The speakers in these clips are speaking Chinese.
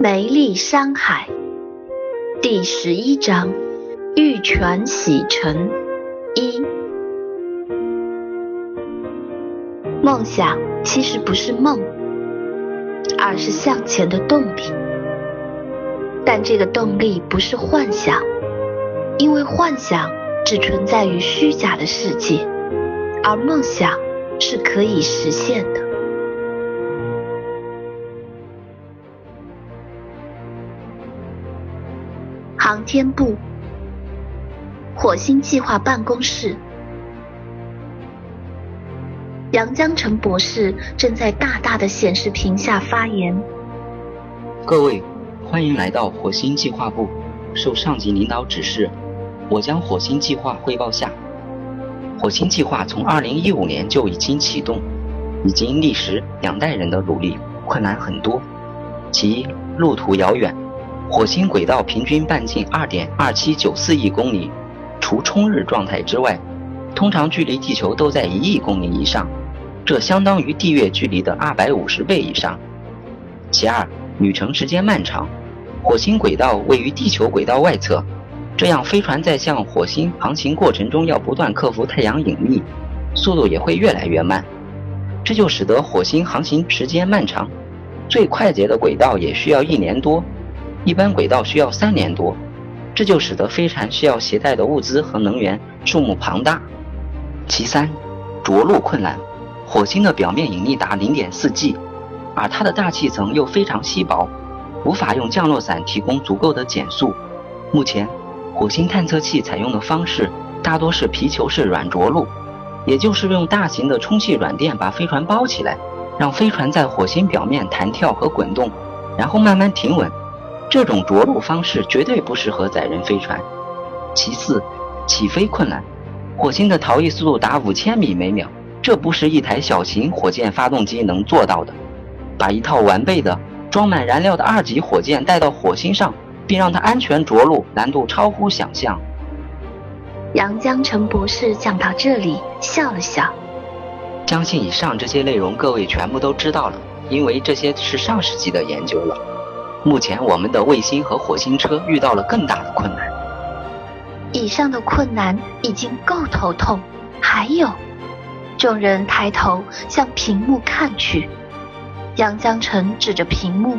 梅丽山海第十一章：玉泉洗尘一。梦想其实不是梦，而是向前的动力。但这个动力不是幻想，因为幻想只存在于虚假的世界，而梦想是可以实现的。航天部火星计划办公室，杨江成博士正在大大的显示屏下发言。各位，欢迎来到火星计划部。受上级领导指示，我将火星计划汇报下。火星计划从2015年就已经启动，已经历时两代人的努力，困难很多。其，路途遥远。火星轨道平均半径二点二七九四亿公里，除冲日状态之外，通常距离地球都在一亿公里以上，这相当于地月距离的二百五十倍以上。其二，旅程时间漫长。火星轨道位于地球轨道外侧，这样飞船在向火星航行过程中要不断克服太阳引力，速度也会越来越慢，这就使得火星航行时间漫长。最快捷的轨道也需要一年多。一般轨道需要三年多，这就使得飞船需要携带的物资和能源数目庞大。其三，着陆困难。火星的表面引力达零点四 G，而它的大气层又非常稀薄，无法用降落伞提供足够的减速。目前，火星探测器采用的方式大多是皮球式软着陆，也就是用大型的充气软垫把飞船包起来，让飞船在火星表面弹跳和滚动，然后慢慢停稳。这种着陆方式绝对不适合载人飞船。其次，起飞困难。火星的逃逸速度达五千米每秒，这不是一台小型火箭发动机能做到的。把一套完备的、装满燃料的二级火箭带到火星上，并让它安全着陆，难度超乎想象。杨江成博士讲到这里，笑了笑。相信以上这些内容各位全部都知道了，因为这些是上世纪的研究了。目前，我们的卫星和火星车遇到了更大的困难。以上的困难已经够头痛，还有，众人抬头向屏幕看去。杨江成指着屏幕：“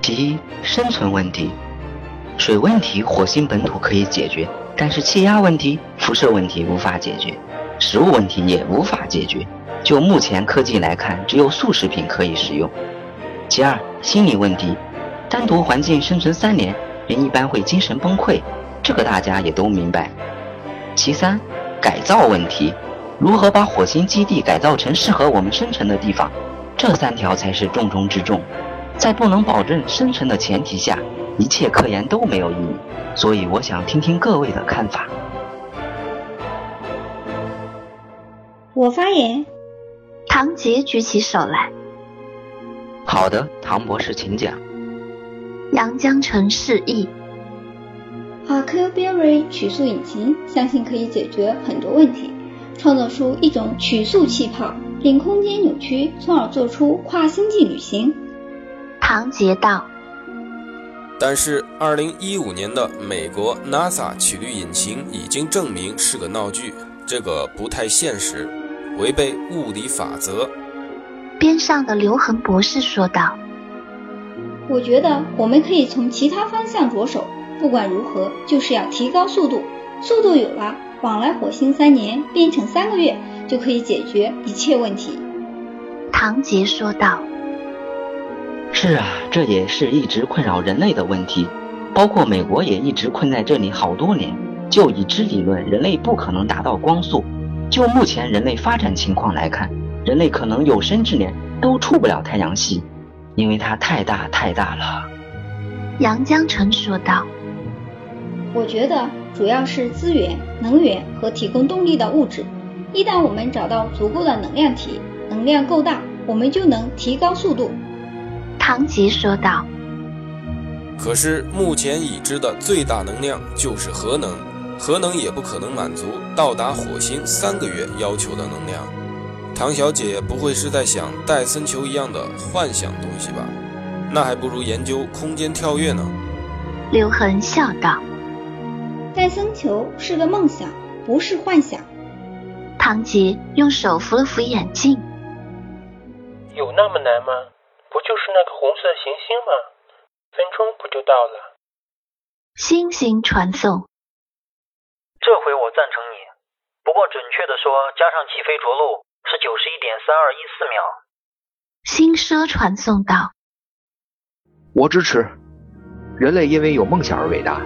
第一，生存问题，水问题，火星本土可以解决，但是气压问题、辐射问题无法解决，食物问题也无法解决。就目前科技来看，只有速食品可以食用。其二。”心理问题，单独环境生存三年，人一般会精神崩溃，这个大家也都明白。其三，改造问题，如何把火星基地改造成适合我们生存的地方，这三条才是重中之重。在不能保证生存的前提下，一切科研都没有意义。所以，我想听听各位的看法。我发言。唐杰举起手来。好的，唐博士，请讲。杨江城示意。Huckleberry 曲速引擎相信可以解决很多问题，创造出一种曲速气泡，令空间扭曲，从而做出跨星际旅行。唐杰道。但是，二零一五年的美国 NASA 曲率引擎已经证明是个闹剧，这个不太现实，违背物理法则。边上的刘恒博士说道：“我觉得我们可以从其他方向着手。不管如何，就是要提高速度。速度有了，往来火星三年变成三个月，就可以解决一切问题。”唐杰说道：“是啊，这也是一直困扰人类的问题。包括美国也一直困在这里好多年。就已知理论，人类不可能达到光速。就目前人类发展情况来看。”人类可能有生之年都出不了太阳系，因为它太大太大了。杨江城说道：“我觉得主要是资源、能源和提供动力的物质。一旦我们找到足够的能量体，能量够大，我们就能提高速度。”唐吉说道：“可是目前已知的最大能量就是核能，核能也不可能满足到达火星三个月要求的能量。”唐小姐不会是在想戴森球一样的幻想东西吧？那还不如研究空间跳跃呢。刘恒笑道：“戴森球是个梦想，不是幻想。”唐杰用手扶了扶眼镜：“有那么难吗？不就是那个红色行星吗？分钟不就到了？”星星传送。这回我赞成你，不过准确的说，加上起飞着陆是九十一点三二一四秒。新奢传送到。我支持。人类因为有梦想而伟大，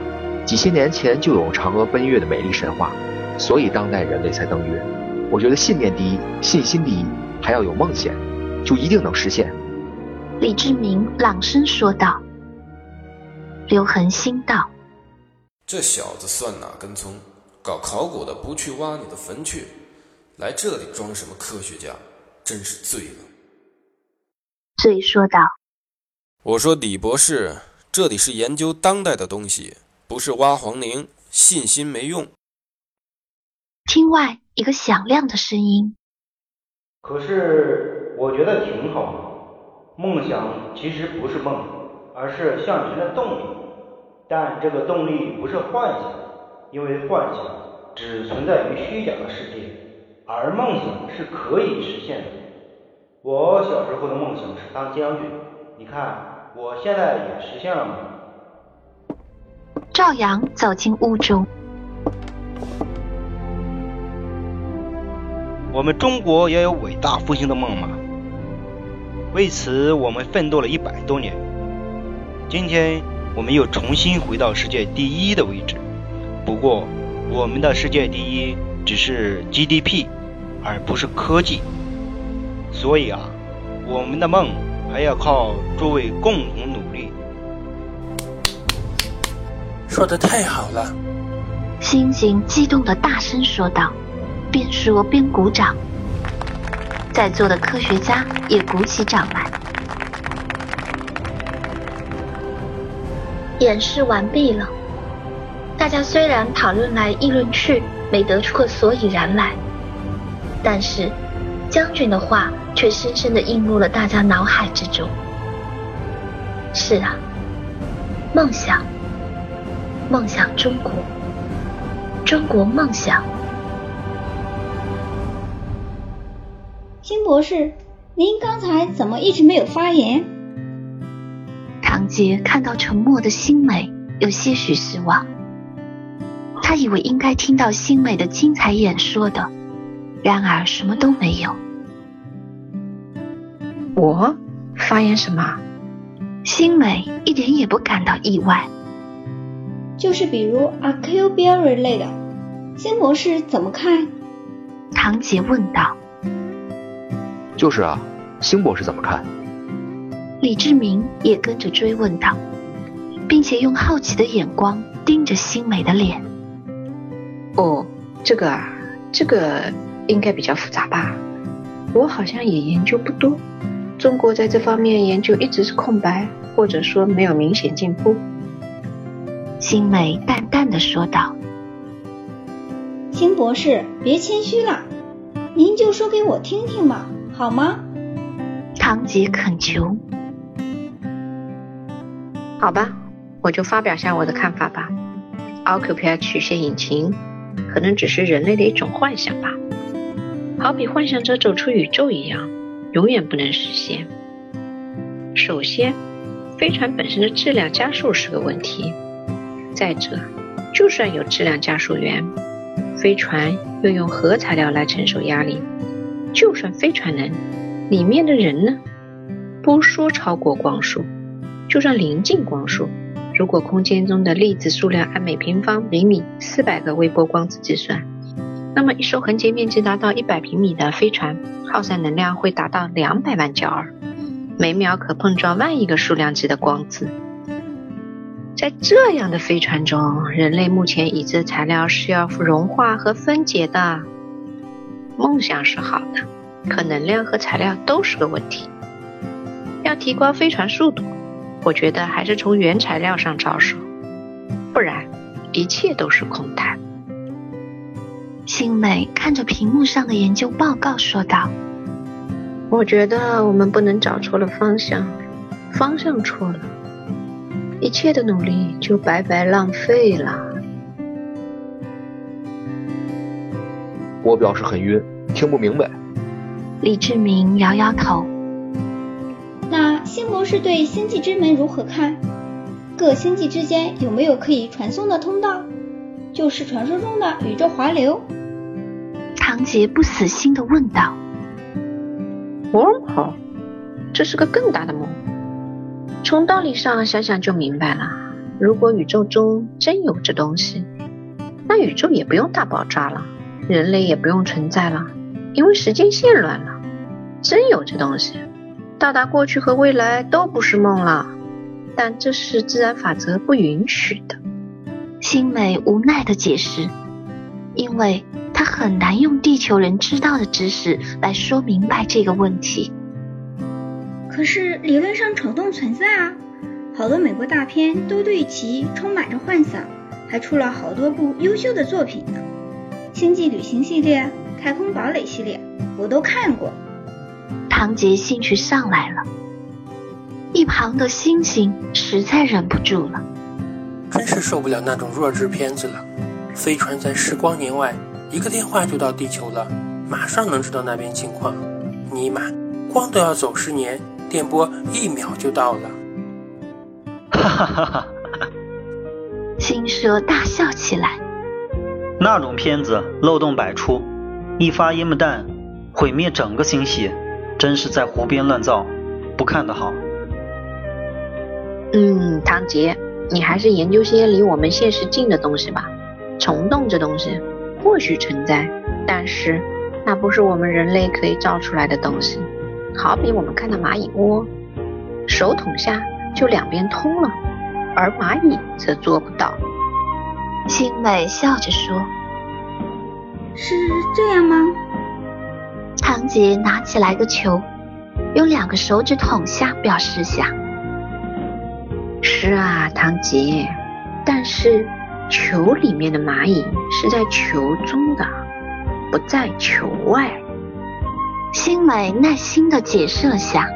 几千年前就有嫦娥奔月的美丽神话，所以当代人类才登月。我觉得信念第一，信心第一，还要有梦想，就一定能实现。李志明朗声说道。刘恒心道：这小子算哪根葱？搞考古的不去挖你的坟去，来这里装什么科学家？真是醉了。醉说道：我说李博士。这里是研究当代的东西，不是挖黄陵，信心没用。厅外一个响亮的声音。可是我觉得挺好的，梦想其实不是梦，而是向前的动力。但这个动力不是幻想，因为幻想只存在于虚假的世界，而梦想是可以实现的。我小时候的梦想是当将军，你看。我现在也实现了吗？赵阳走进屋中。我们中国也有伟大复兴的梦吗？为此，我们奋斗了一百多年。今天，我们又重新回到世界第一的位置。不过，我们的世界第一只是 GDP，而不是科技。所以啊，我们的梦。还要靠诸位共同努力。说的太好了！星星激动的大声说道，边说边鼓掌。在座的科学家也鼓起掌来。演示完毕了，大家虽然讨论来议论去，没得出个所以然来，但是将军的话。却深深的印入了大家脑海之中。是啊，梦想，梦想中国，中国梦想。金博士，您刚才怎么一直没有发言？唐杰看到沉默的新美，有些许失望。他以为应该听到星美的精彩演说的，然而什么都没有。我发言什么？星美一点也不感到意外。就是比如阿 Q Berry 类的，辛博士怎么看？唐杰问道。就是啊，星博士怎么看？李志明也跟着追问道，并且用好奇的眼光盯着星美的脸。哦，这个啊，这个应该比较复杂吧？我好像也研究不多。中国在这方面研究一直是空白，或者说没有明显进步。新美淡淡的说道：“辛博士，别谦虚了，您就说给我听听嘛，好吗？”唐吉恳求。好吧，我就发表下我的看法吧。奥克皮尔曲线引擎可能只是人类的一种幻想吧，好比幻想者走出宇宙一样。永远不能实现。首先，飞船本身的质量加速是个问题。再者，就算有质量加速员，飞船又用何材料来承受压力？就算飞船能，里面的人呢？不说超过光速，就算临近光速，如果空间中的粒子数量按每平方厘米四百个微波光子计算。那么，一艘横截面积达到一百平米的飞船，耗散能量会达到两百万焦耳，每秒可碰撞万亿个数量级的光子。在这样的飞船中，人类目前已知材料是要融化和分解的。梦想是好的，可能量和材料都是个问题。要提高飞船速度，我觉得还是从原材料上着手，不然一切都是空谈。新美看着屏幕上的研究报告说道：“我觉得我们不能找错了方向。方向错了，一切的努力就白白浪费了。我表示很晕，听不明白。李志明摇摇头。那辛博士对星际之门如何看？各星际之间有没有可以传送的通道？就是传说中的宇宙滑流？唐杰不死心地问道。Wormhole，这是个更大的梦。从道理上想想就明白了。如果宇宙中真有这东西，那宇宙也不用大爆炸了，人类也不用存在了，因为时间线乱了。真有这东西，到达过去和未来都不是梦了。但这是自然法则不允许的。星美无奈的解释，因为他很难用地球人知道的知识来说明白这个问题。可是理论上虫洞存在啊，好多美国大片都对其充满着幻想，还出了好多部优秀的作品呢。星际旅行系列、太空堡垒系列我都看过。唐杰兴趣上来了，一旁的星星实在忍不住了，真是受不了那种弱智片子了。飞船在十光年外，一个电话就到地球了，马上能知道那边情况。尼玛，光都要走十年。电波一秒就到了，哈哈哈哈！星蛇大笑起来。那种片子漏洞百出，一发烟幕弹毁灭整个星系，真是在胡编乱造，不看的好。嗯，唐杰，你还是研究些离我们现实近的东西吧。虫洞这东西或许存在，但是那不是我们人类可以造出来的东西。好比我们看到蚂蚁窝，手捅下就两边通了，而蚂蚁则做不到。星美笑着说：“是这样吗？”唐杰拿起来个球，用两个手指捅下，表示下。是啊，唐杰，但是球里面的蚂蚁是在球中的，不在球外。星美耐心的解释了下。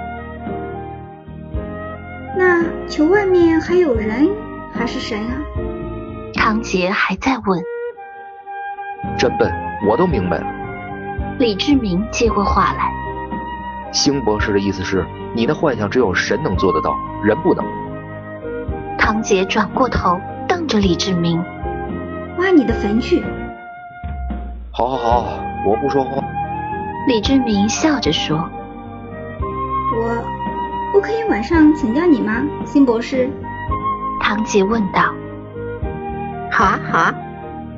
那球外面还有人还是神啊？唐杰还在问。真笨，我都明白了。李志明接过话来。星博士的意思是，你的幻想只有神能做得到，人不能。唐杰转过头瞪着李志明。挖你的坟去！好好好，我不说话。李志明笑着说：“我，我可以晚上请教你吗，星博士？”唐杰问道。“好啊，好啊，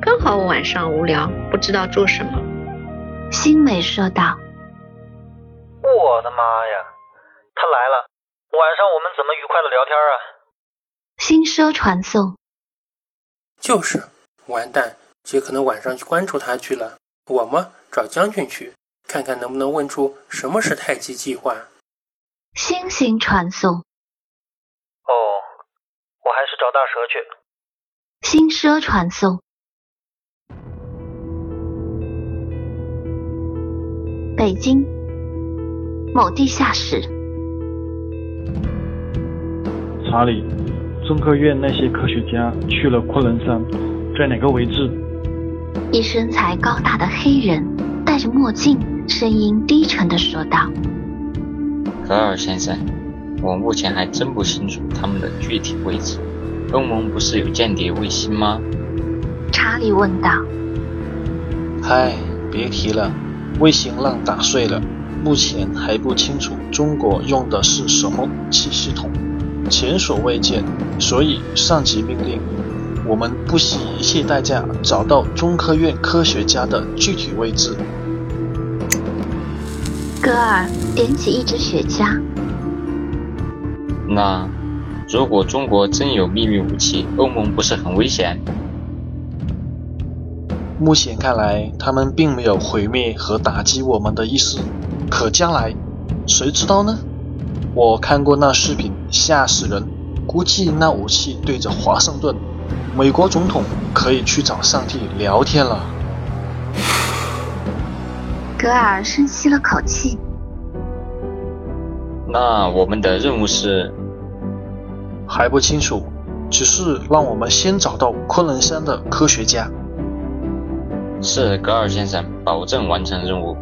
刚好我晚上无聊，不知道做什么。”星美说道。“我的妈呀，他来了！晚上我们怎么愉快的聊天啊？”新奢传送。就是，完蛋，姐可能晚上去关注他去了。我嘛，找将军去。看看能不能问出什么是太极计划。星星传送。哦，我还是找大蛇去。星奢传送。北京某地下室。查理，中科院那些科学家去了昆仑山，在哪个位置？一身材高大的黑人戴着墨镜。声音低沉的说道：“格尔先生，我目前还真不清楚他们的具体位置。欧盟不是有间谍卫星吗？”查理问道。“嗨，别提了，卫星浪打碎了，目前还不清楚中国用的是什么武器系统，前所未见。所以上级命令我们不惜一切代价找到中科院科学家的具体位置。”戈尔点起一支雪茄。那如果中国真有秘密武器，欧盟不是很危险？目前看来，他们并没有毁灭和打击我们的意思。可将来，谁知道呢？我看过那视频，吓死人！估计那武器对着华盛顿，美国总统可以去找上帝聊天了。格尔深吸了口气。那我们的任务是还不清楚，只是让我们先找到昆仑山的科学家。是，格尔先生，保证完成任务。